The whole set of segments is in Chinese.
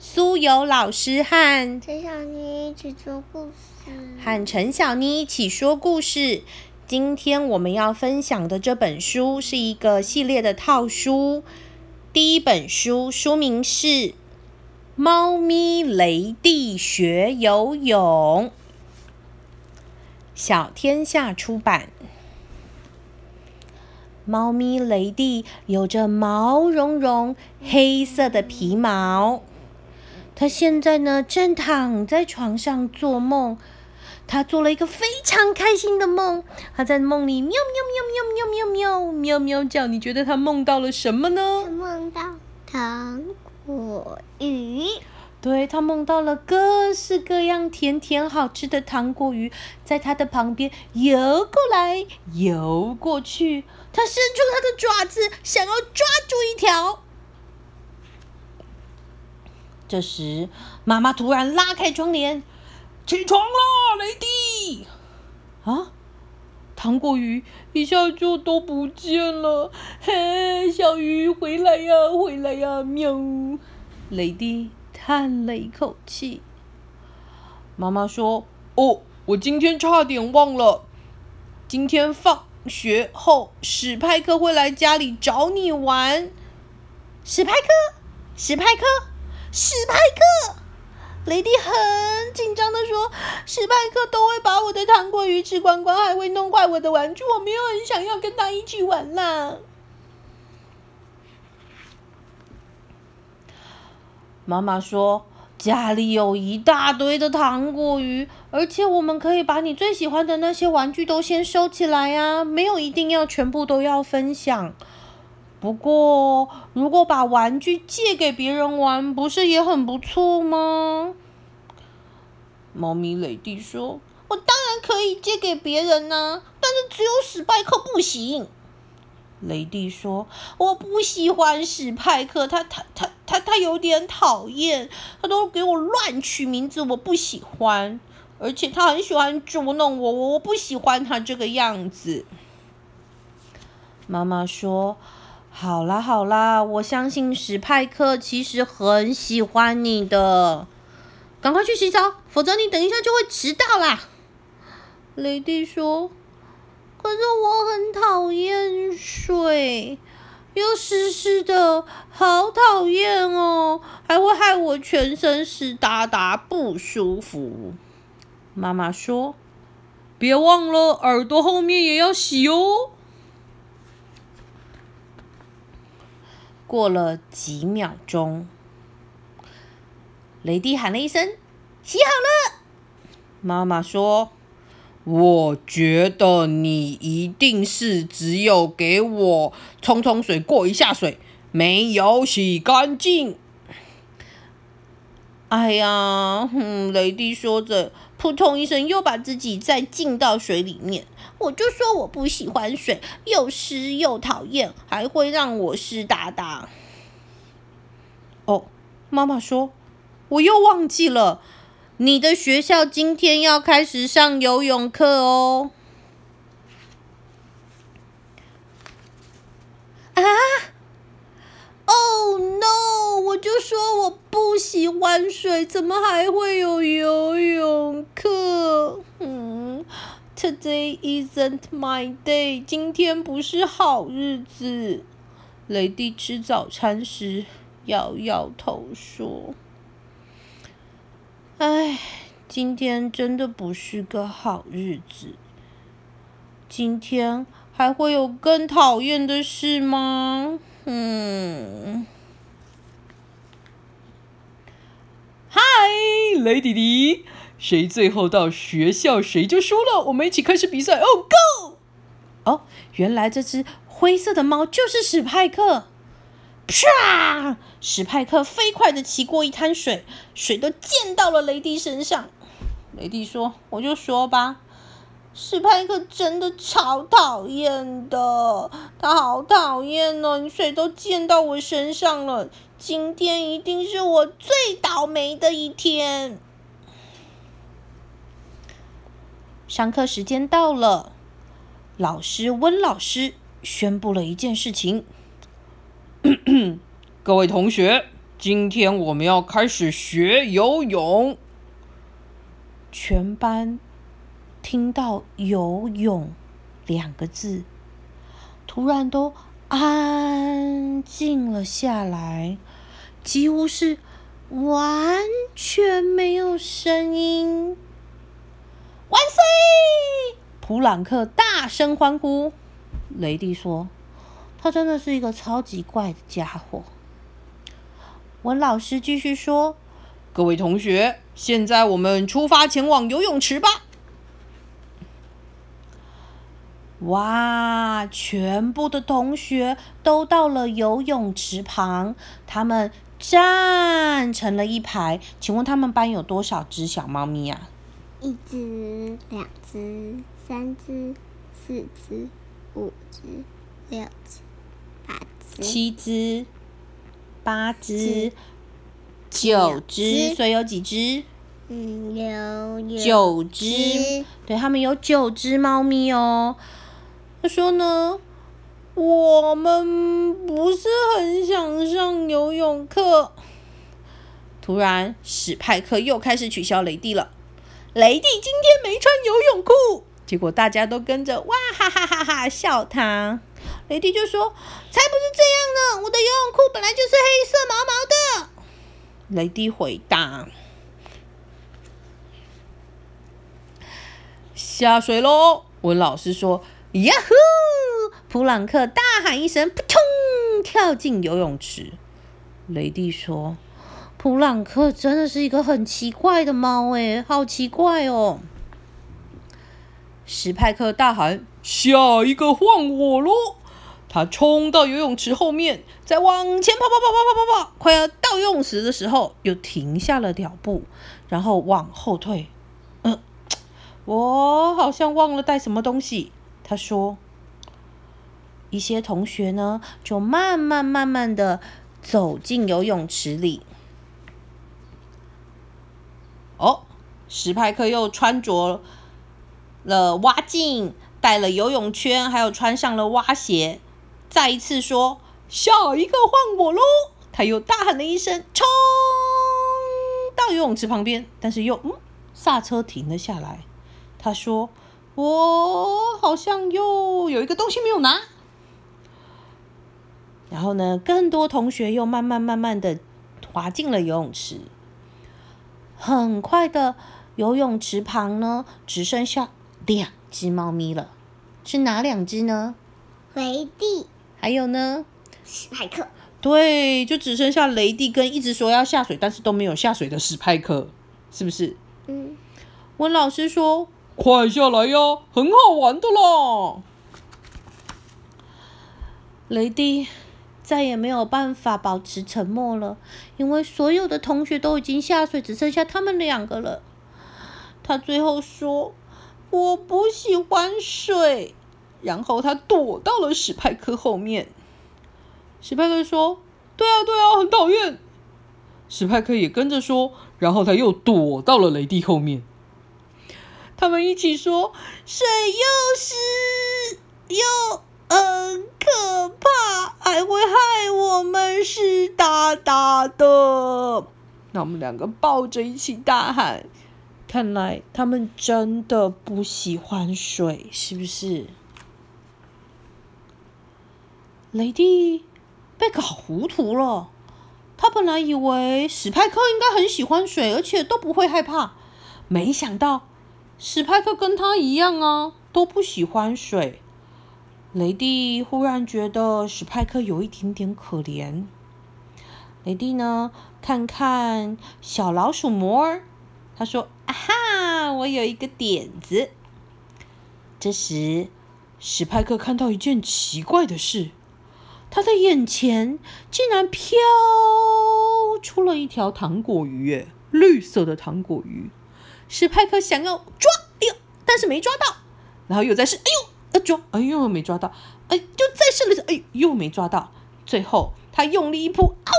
苏有老师和陈小妮一起说故事，和陈小妮一起说故事。今天我们要分享的这本书是一个系列的套书。第一本书书名是《猫咪雷蒂学游泳》，小天下出版。猫咪雷蒂有着毛茸茸黑色的皮毛，他现在呢正躺在床上做梦。他做了一个非常开心的梦，他在梦里喵喵喵喵喵喵喵喵喵叫。你觉得他梦到了什么呢？梦到糖果鱼。对，他梦到了各式各样甜甜好吃的糖果鱼，在他的旁边游过来游过去。他伸出他的爪子，想要抓住一条。这时，妈妈突然拉开窗帘。起床啦，雷迪！啊，糖果鱼一下就都不见了。嘿，小鱼回来呀，回来呀！喵。雷迪叹了一口气。妈妈说：“哦，我今天差点忘了，今天放学后史派克会来家里找你玩。”史派克，史派克，史派克。雷迪很紧张的说：“史派克都会把我的糖果鱼吃光光，还会弄坏我的玩具，我没有很想要跟他一起玩啦。”妈妈说：“家里有一大堆的糖果鱼，而且我们可以把你最喜欢的那些玩具都先收起来呀，没有一定要全部都要分享。不过，如果把玩具借给别人玩，不是也很不错吗？”猫咪雷蒂说：“我当然可以借给别人呢，但是只有史派克不行。”雷蒂说：“我不喜欢史派克，他他他他他有点讨厌，他都给我乱取名字，我不喜欢。而且他很喜欢捉弄我，我我不喜欢他这个样子。”妈妈说：“好啦好啦，我相信史派克其实很喜欢你的。”赶快去洗澡，否则你等一下就会迟到啦。雷蒂说：“可是我很讨厌水，又湿湿的，好讨厌哦，还会害我全身湿哒哒，不舒服。”妈妈说：“别忘了耳朵后面也要洗哦。”过了几秒钟。雷蒂喊了一声：“洗好了。”妈妈说：“我觉得你一定是只有给我冲冲水、过一下水，没有洗干净。”哎呀，嗯，雷迪说着，扑通一声又把自己再浸到水里面。我就说我不喜欢水，又湿又讨厌，还会让我湿哒哒。哦，妈妈说。我又忘记了，你的学校今天要开始上游泳课哦。啊我就说我不喜欢水，怎么还会有游泳课？嗯，Today isn't my day。今天不是好日子。雷蒂吃早餐时摇摇头说。唉，今天真的不是个好日子。今天还会有更讨厌的事吗？嗯。雷弟弟，谁最后到学校谁就输了。我们一起开始比赛。哦，Go！哦，原来这只灰色的猫就是史派克。唰！史派克飞快的骑过一滩水，水都溅到了雷迪身上。雷迪说：“我就说吧，史派克真的超讨厌的，他好讨厌哦！你水都溅到我身上了，今天一定是我最倒霉的一天。”上课时间到了，老师温老师宣布了一件事情。各位同学，今天我们要开始学游泳。全班听到“游泳”两个字，突然都安静了下来，几乎是完全没有声音。万岁！普朗克大声欢呼。雷迪说：“他真的是一个超级怪的家伙。”文老师继续说：“各位同学，现在我们出发前往游泳池吧！”哇，全部的同学都到了游泳池旁，他们站成了一排。请问他们班有多少只小猫咪呀？一只、两只、三只、四只、五只、六只、八只、七只。八只，九只，所以有几只？嗯，有九只。对，他们有九只猫咪哦。他说呢，我们不是很想上游泳课。突然，史派克又开始取笑雷蒂了。雷蒂今天没穿游泳裤，结果大家都跟着哇哈哈哈哈笑他。雷蒂就说：“才不是这样呢！我的游泳裤本来就是黑色毛毛的。”雷迪回答：“下水喽！”文老师说：“呀呼！”普朗克大喊一声，扑通跳进游泳池。雷迪说：“普朗克真的是一个很奇怪的猫，诶，好奇怪哦！”史派克大喊：“下一个换我喽！”他冲到游泳池后面，再往前跑跑跑跑跑跑跑，快要到游泳池的时候，又停下了脚步，然后往后退。嗯，我好像忘了带什么东西。他说：“一些同学呢，就慢慢慢慢的走进游泳池里。”哦，史派克又穿着了蛙镜，带了游泳圈，还有穿上了蛙鞋。再一次说：“下一个换我喽！”他又大喊了一声，冲到游泳池旁边，但是又嗯刹车停了下来。他说：“我好像又有一个东西没有拿。”然后呢，更多同学又慢慢慢慢的滑进了游泳池。很快的，游泳池旁呢只剩下两只猫咪了。是哪两只呢？雷蒂。还有呢，史派克。对，就只剩下雷蒂跟一直说要下水，但是都没有下水的史派克，是不是？嗯。温老师说：“快下来呀，很好玩的啦。”雷蒂再也没有办法保持沉默了，因为所有的同学都已经下水，只剩下他们两个了。他最后说：“我不喜欢水。”然后他躲到了史派克后面。史派克说：“对啊，对啊，很讨厌。”史派克也跟着说。然后他又躲到了雷蒂后面。他们一起说：“水又湿又很可怕，还会害我们湿哒哒的。”那我们两个抱着一起大喊：“看来他们真的不喜欢水，是不是？”雷蒂被搞糊涂了。他本来以为史派克应该很喜欢水，而且都不会害怕。没想到史派克跟他一样啊，都不喜欢水。雷蒂忽然觉得史派克有一点点可怜。雷蒂呢，看看小老鼠摩尔，他说：“啊哈，我有一个点子。”这时，史派克看到一件奇怪的事。他的眼前竟然飘出了一条糖果鱼，耶，绿色的糖果鱼。史派克想要抓，哎呦，但是没抓到。然后又再试，哎呦，呃抓，哎呦，没抓到。哎，就再试了次，哎，又没抓到。最后他用力一扑，啊，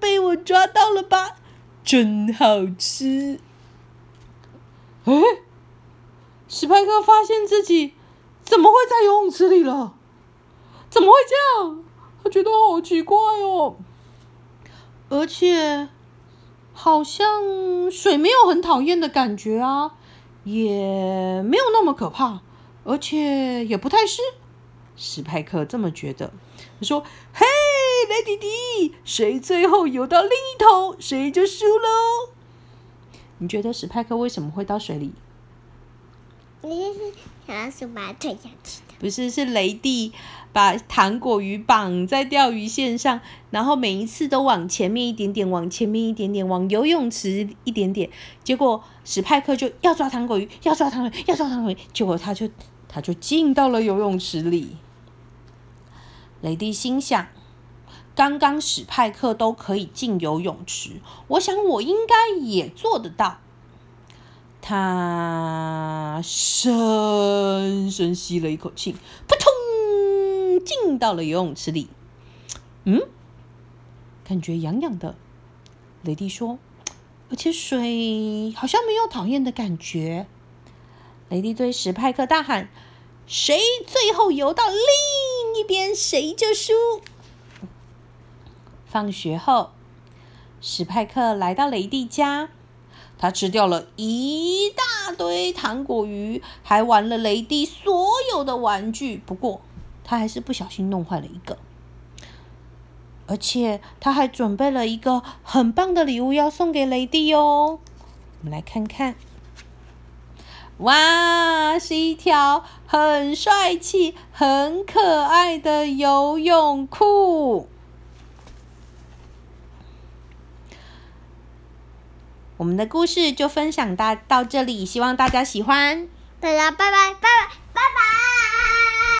被我抓到了吧？真好吃。哎，史派克发现自己怎么会在游泳池里了？怎么会这样？他觉得好奇怪哦。而且好像水没有很讨厌的感觉啊，也没有那么可怕，而且也不太湿。史派克这么觉得。他说：“嘿，雷迪迪，谁最后游到另一头，谁就输喽。”你觉得史派克为什么会到水里？你是小老鼠把它推下去的？不是，是雷弟把糖果鱼绑在钓鱼线上，然后每一次都往前面一点点，往前面一点点，往游泳池一点点。结果史派克就要抓糖果鱼，要抓糖果鱼，要抓糖果鱼，结果他就他就进到了游泳池里。雷弟心想：刚刚史派克都可以进游泳池，我想我应该也做得到。他深深吸了一口气，扑通进到了游泳池里。嗯，感觉痒痒的。雷弟说：“而且水好像没有讨厌的感觉。”雷弟对史派克大喊：“谁最后游到另一边，谁就输。”放学后，史派克来到雷弟家。他吃掉了一大堆糖果鱼，还玩了雷迪所有的玩具。不过，他还是不小心弄坏了一个。而且，他还准备了一个很棒的礼物要送给雷迪哦。我们来看看，哇，是一条很帅气、很可爱的游泳裤。我们的故事就分享到到这里，希望大家喜欢。大家拜拜拜拜拜拜。